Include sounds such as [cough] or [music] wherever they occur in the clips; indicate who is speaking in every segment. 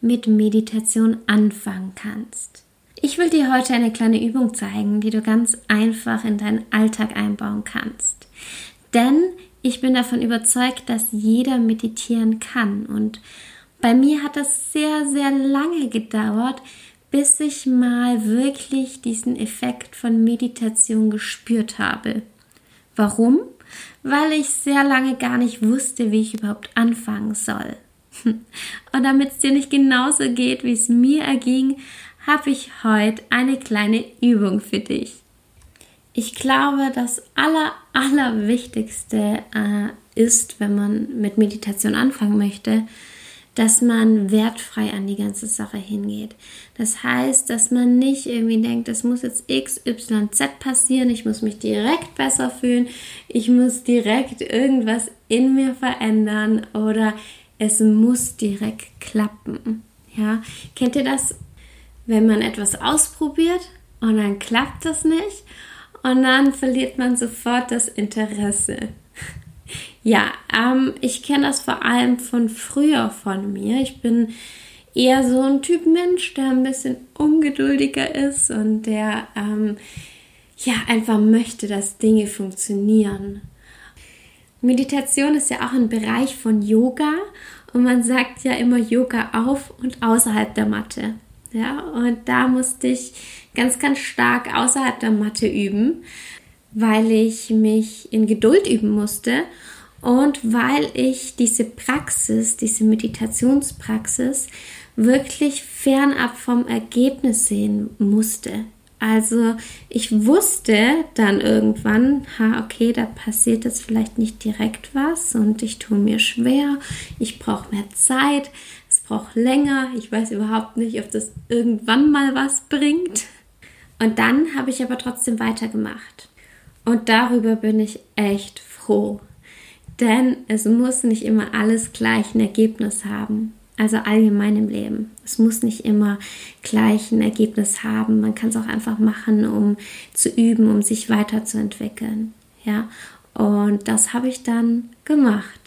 Speaker 1: mit Meditation anfangen kannst. Ich will dir heute eine kleine Übung zeigen, die du ganz einfach in deinen Alltag einbauen kannst. Denn ich bin davon überzeugt, dass jeder meditieren kann. Und bei mir hat das sehr, sehr lange gedauert, bis ich mal wirklich diesen Effekt von Meditation gespürt habe. Warum? Weil ich sehr lange gar nicht wusste, wie ich überhaupt anfangen soll. Und damit es dir nicht genauso geht, wie es mir erging, habe ich heute eine kleine Übung für dich. Ich glaube, das aller, allerwichtigste äh, ist, wenn man mit Meditation anfangen möchte, dass man wertfrei an die ganze Sache hingeht. Das heißt, dass man nicht irgendwie denkt, es muss jetzt X, Y, Z passieren, ich muss mich direkt besser fühlen, ich muss direkt irgendwas in mir verändern oder es muss direkt klappen. Ja, kennt ihr das, wenn man etwas ausprobiert und dann klappt das nicht und dann verliert man sofort das Interesse? [laughs] Ja, ähm, ich kenne das vor allem von früher von mir. Ich bin eher so ein Typ Mensch, der ein bisschen ungeduldiger ist und der ähm, ja einfach möchte, dass Dinge funktionieren. Meditation ist ja auch ein Bereich von Yoga und man sagt ja immer Yoga auf und außerhalb der Matte. Ja, und da musste ich ganz, ganz stark außerhalb der Matte üben, weil ich mich in Geduld üben musste und weil ich diese Praxis, diese Meditationspraxis wirklich fernab vom Ergebnis sehen musste. Also ich wusste dann irgendwann, ha, okay, da passiert jetzt vielleicht nicht direkt was und ich tue mir schwer, ich brauche mehr Zeit, es braucht länger, ich weiß überhaupt nicht, ob das irgendwann mal was bringt. Und dann habe ich aber trotzdem weitergemacht. Und darüber bin ich echt froh. Denn es muss nicht immer alles gleich ein Ergebnis haben. Also allgemein im Leben. Es muss nicht immer gleich ein Ergebnis haben. Man kann es auch einfach machen, um zu üben, um sich weiterzuentwickeln. Ja, und das habe ich dann gemacht.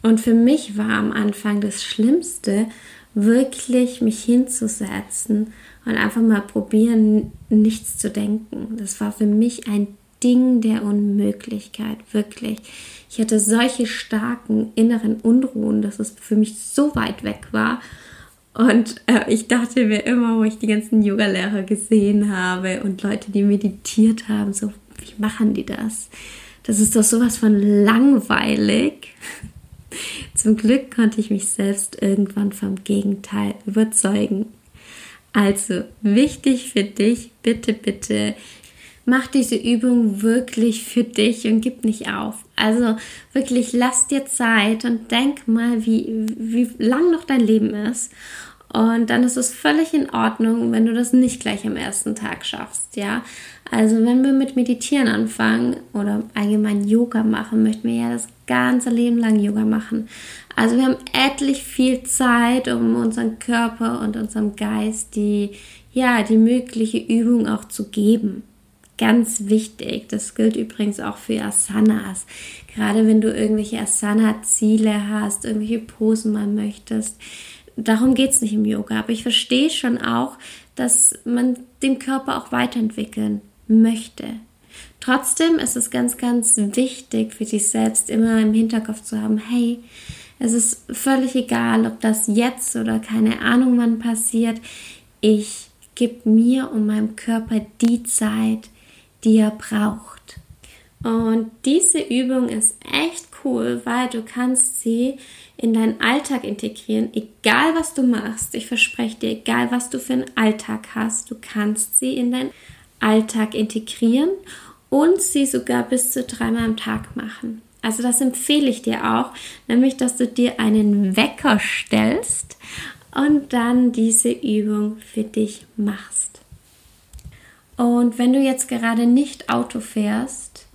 Speaker 1: Und für mich war am Anfang das Schlimmste, wirklich mich hinzusetzen und einfach mal probieren, nichts zu denken. Das war für mich ein Ding der Unmöglichkeit, wirklich. Ich hatte solche starken inneren Unruhen, dass es für mich so weit weg war. Und äh, ich dachte mir immer, wo ich die ganzen Yoga-Lehrer gesehen habe und Leute, die meditiert haben, so, wie machen die das? Das ist doch sowas von langweilig. [laughs] Zum Glück konnte ich mich selbst irgendwann vom Gegenteil überzeugen. Also wichtig für dich, bitte, bitte mach diese Übung wirklich für dich und gib nicht auf. Also wirklich lass dir Zeit und denk mal, wie, wie lang noch dein Leben ist. Und dann ist es völlig in Ordnung, wenn du das nicht gleich am ersten Tag schaffst, ja. Also wenn wir mit Meditieren anfangen oder allgemein Yoga machen, möchten wir ja das ganze Leben lang Yoga machen. Also wir haben etlich viel Zeit, um unseren Körper und unserem Geist die, ja, die mögliche Übung auch zu geben. Ganz wichtig. Das gilt übrigens auch für Asanas. Gerade wenn du irgendwelche Asana-Ziele hast, irgendwelche Posen mal möchtest. Darum geht es nicht im Yoga. Aber ich verstehe schon auch, dass man den Körper auch weiterentwickeln möchte. Trotzdem ist es ganz, ganz wichtig für dich selbst immer im Hinterkopf zu haben, hey, es ist völlig egal, ob das jetzt oder keine Ahnung wann passiert. Ich gebe mir und meinem Körper die Zeit, die er braucht. Und diese Übung ist echt cool, weil du kannst sie in deinen Alltag integrieren, egal was du machst. Ich verspreche dir, egal was du für einen Alltag hast, du kannst sie in deinen Alltag integrieren und sie sogar bis zu dreimal am Tag machen. Also das empfehle ich dir auch, nämlich dass du dir einen Wecker stellst und dann diese Übung für dich machst. Und wenn du jetzt gerade nicht Auto fährst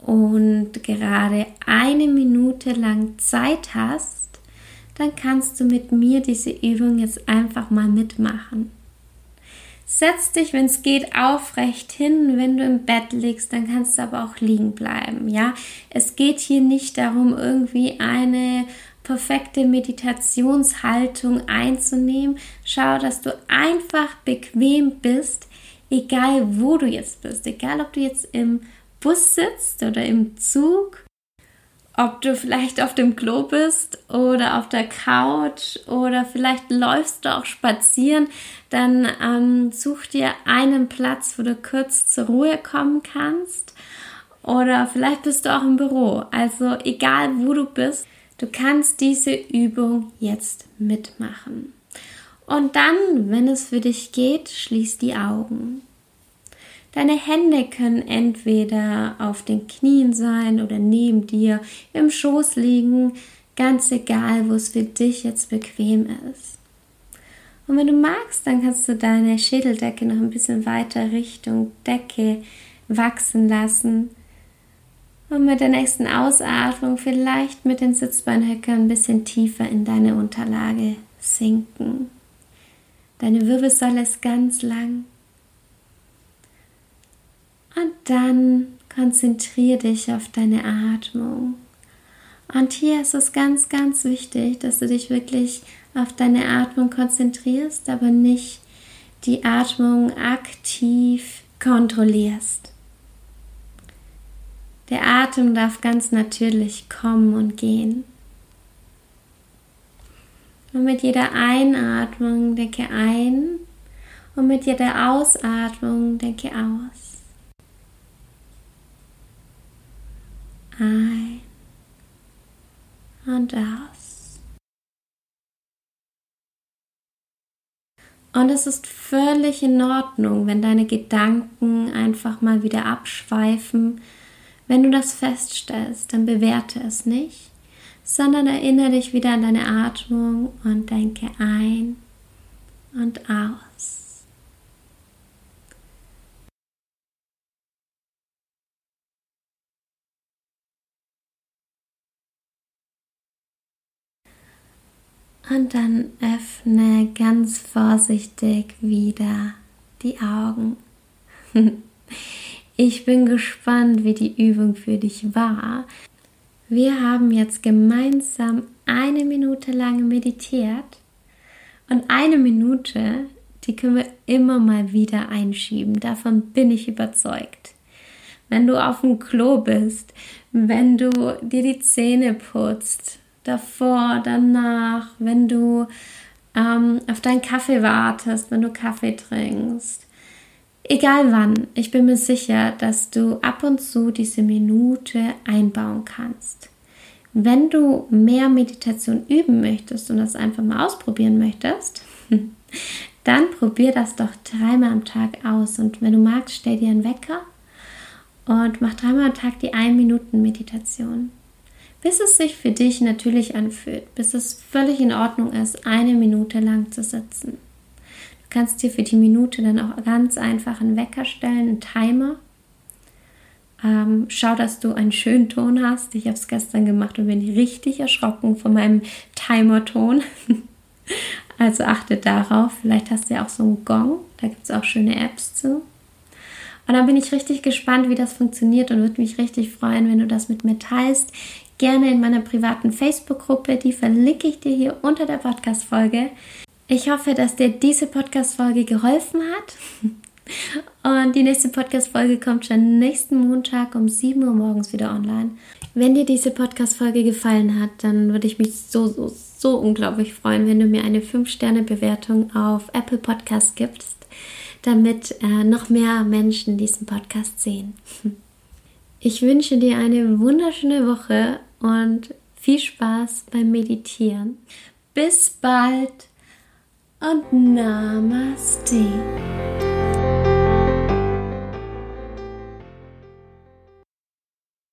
Speaker 1: und gerade eine Minute lang Zeit hast, dann kannst du mit mir diese Übung jetzt einfach mal mitmachen. Setz dich, wenn es geht, aufrecht hin. Wenn du im Bett liegst, dann kannst du aber auch liegen bleiben. Ja, es geht hier nicht darum, irgendwie eine perfekte Meditationshaltung einzunehmen. Schau, dass du einfach bequem bist, egal wo du jetzt bist, egal ob du jetzt im Bus sitzt oder im Zug ob du vielleicht auf dem Klo bist oder auf der Couch oder vielleicht läufst du auch spazieren, dann ähm, such dir einen Platz, wo du kurz zur Ruhe kommen kannst. Oder vielleicht bist du auch im Büro. Also egal wo du bist, du kannst diese Übung jetzt mitmachen. Und dann, wenn es für dich geht, schließ die Augen. Deine Hände können entweder auf den Knien sein oder neben dir, im Schoß liegen, ganz egal, wo es für dich jetzt bequem ist. Und wenn du magst, dann kannst du deine Schädeldecke noch ein bisschen weiter Richtung Decke wachsen lassen. Und mit der nächsten Ausatmung vielleicht mit den Sitzbeinhöckern ein bisschen tiefer in deine Unterlage sinken. Deine Wirbelsäule ist ganz lang. Und dann konzentriere dich auf deine Atmung. Und hier ist es ganz, ganz wichtig, dass du dich wirklich auf deine Atmung konzentrierst, aber nicht die Atmung aktiv kontrollierst. Der Atem darf ganz natürlich kommen und gehen. Und mit jeder Einatmung denke ein und mit jeder Ausatmung denke aus. ein und aus. Und es ist völlig in Ordnung, wenn deine Gedanken einfach mal wieder abschweifen. Wenn du das feststellst, dann bewerte es nicht, sondern erinnere dich wieder an deine Atmung und denke ein und aus. Und dann öffne ganz vorsichtig wieder die Augen. [laughs] Ich bin gespannt, wie die Übung für dich war. Wir haben jetzt gemeinsam eine Minute lang meditiert und eine Minute, die können wir immer mal wieder einschieben. Davon bin ich überzeugt. Wenn du auf dem Klo bist, wenn du dir die Zähne putzt, davor, danach, wenn du ähm, auf deinen Kaffee wartest, wenn du Kaffee trinkst. Egal wann, ich bin mir sicher, dass du ab und zu diese Minute einbauen kannst. Wenn du mehr Meditation üben möchtest und das einfach mal ausprobieren möchtest, [laughs] dann probier das doch dreimal am Tag aus. Und wenn du magst, stell dir einen Wecker und mach dreimal am Tag die 1-Minuten-Meditation bis es sich für dich natürlich anfühlt, bis es völlig in Ordnung ist, eine Minute lang zu sitzen. Kannst dir für die Minute dann auch ganz einfach einen Wecker stellen, einen Timer. Ähm, schau, dass du einen schönen Ton hast. Ich habe es gestern gemacht und bin richtig erschrocken von meinem Timer-Ton. [laughs] also achte darauf. Vielleicht hast du ja auch so einen Gong. Da gibt es auch schöne Apps zu. Und dann bin ich richtig gespannt, wie das funktioniert und würde mich richtig freuen, wenn du das mit mir teilst gerne in meiner privaten Facebook-Gruppe. Die verlinke ich dir hier unter der Podcast-Folge. Ich hoffe, dass dir diese Podcast-Folge geholfen hat. Und die nächste Podcast-Folge kommt schon nächsten Montag um 7 Uhr morgens wieder online. Wenn dir diese Podcast-Folge gefallen hat, dann würde ich mich so, so, so unglaublich freuen, wenn du mir eine 5-Sterne-Bewertung auf Apple Podcast gibst, damit äh, noch mehr Menschen diesen Podcast sehen. Ich wünsche dir eine wunderschöne Woche und viel Spaß beim Meditieren. Bis bald und Namaste.